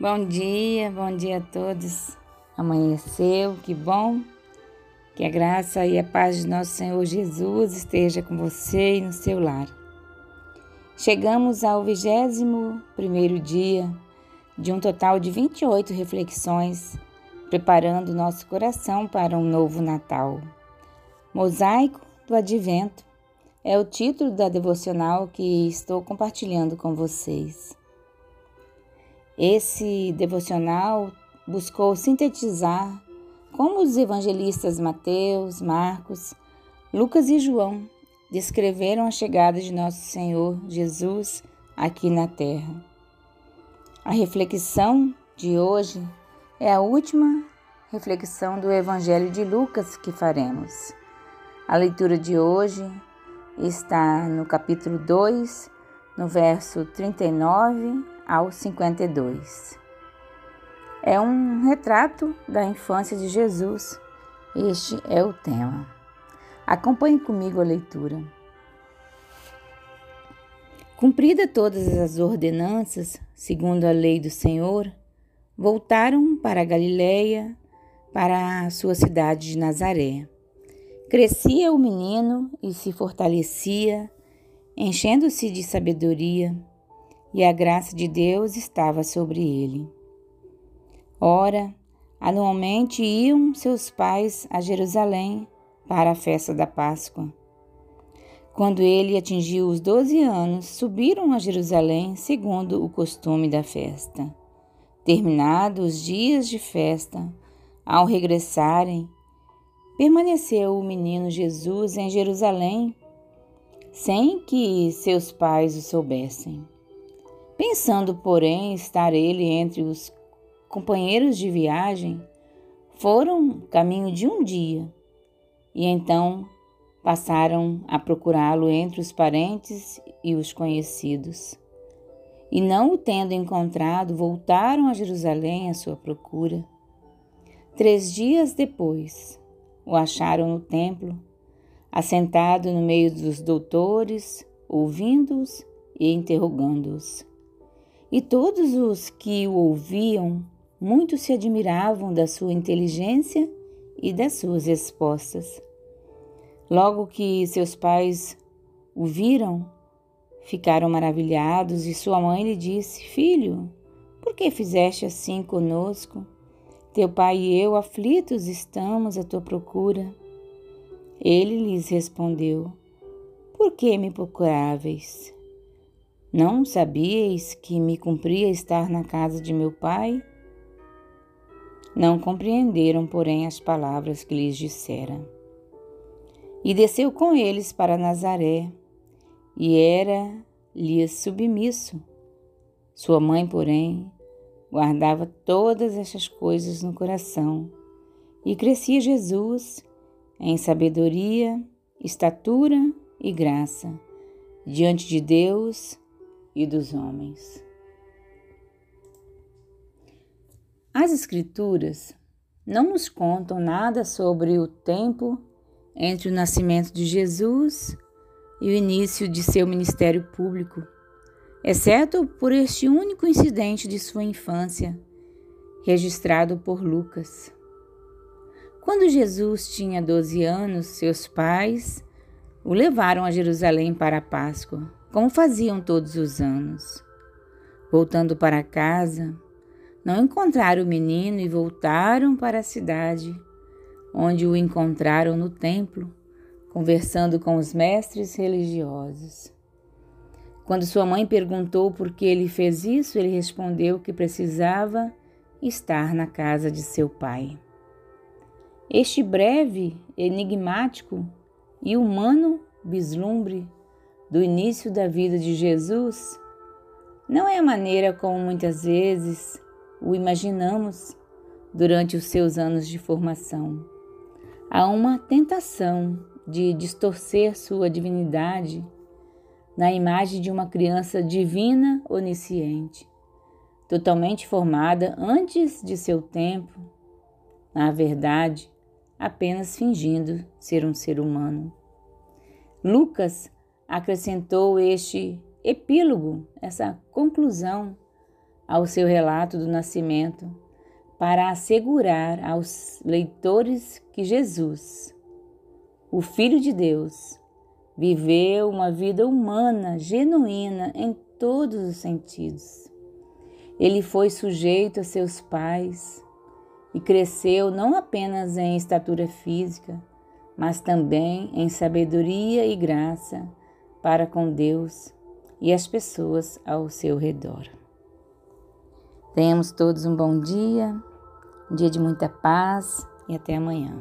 Bom dia, bom dia a todos. Amanheceu, que bom. Que a graça e a paz de nosso Senhor Jesus esteja com você e no seu lar. Chegamos ao vigésimo primeiro dia de um total de 28 reflexões, preparando nosso coração para um novo Natal. Mosaico do Advento é o título da devocional que estou compartilhando com vocês. Esse devocional buscou sintetizar como os evangelistas Mateus, Marcos, Lucas e João descreveram a chegada de nosso Senhor Jesus aqui na terra. A reflexão de hoje é a última reflexão do Evangelho de Lucas que faremos. A leitura de hoje está no capítulo 2, no verso 39 ao 52. É um retrato da infância de Jesus. Este é o tema. Acompanhe comigo a leitura. Cumprida todas as ordenanças, segundo a lei do Senhor, voltaram para a Galiléia, para a sua cidade de Nazaré. Crescia o menino e se fortalecia, enchendo-se de sabedoria e a graça de Deus estava sobre ele. Ora, anualmente iam seus pais a Jerusalém para a festa da Páscoa. Quando ele atingiu os doze anos, subiram a Jerusalém segundo o costume da festa. Terminados os dias de festa, ao regressarem, permaneceu o menino Jesus em Jerusalém, sem que seus pais o soubessem. Pensando, porém, estar ele entre os companheiros de viagem, foram caminho de um dia e então passaram a procurá-lo entre os parentes e os conhecidos. E não o tendo encontrado, voltaram a Jerusalém à sua procura. Três dias depois, o acharam no templo, assentado no meio dos doutores, ouvindo-os e interrogando-os. E todos os que o ouviam muito se admiravam da sua inteligência e das suas respostas. Logo que seus pais o viram, ficaram maravilhados e sua mãe lhe disse: Filho, por que fizeste assim conosco? Teu pai e eu aflitos estamos à tua procura. Ele lhes respondeu: Por que me procuráveis? Não sabíeis que me cumpria estar na casa de meu pai? Não compreenderam, porém, as palavras que lhes dissera. E desceu com eles para Nazaré, e era-lhes submisso. Sua mãe, porém, guardava todas estas coisas no coração, e crescia Jesus em sabedoria, estatura e graça, diante de Deus e dos homens. As Escrituras não nos contam nada sobre o tempo entre o nascimento de Jesus e o início de seu ministério público, exceto por este único incidente de sua infância, registrado por Lucas. Quando Jesus tinha 12 anos, seus pais o levaram a Jerusalém para a Páscoa como faziam todos os anos. Voltando para casa, não encontraram o menino e voltaram para a cidade, onde o encontraram no templo, conversando com os mestres religiosos. Quando sua mãe perguntou por que ele fez isso, ele respondeu que precisava estar na casa de seu pai. Este breve, enigmático e humano vislumbre do início da vida de Jesus não é a maneira como muitas vezes o imaginamos durante os seus anos de formação. Há uma tentação de distorcer sua divindade na imagem de uma criança divina onisciente, totalmente formada antes de seu tempo, na verdade, apenas fingindo ser um ser humano. Lucas acrescentou este epílogo, essa conclusão, ao seu relato do nascimento para assegurar aos leitores que Jesus, o Filho de Deus, viveu uma vida humana genuína em todos os sentidos. Ele foi sujeito a seus pais e cresceu não apenas em estatura física, mas também em sabedoria e graça para com Deus e as pessoas ao seu redor. Tenhamos todos um bom dia, um dia de muita paz e até amanhã.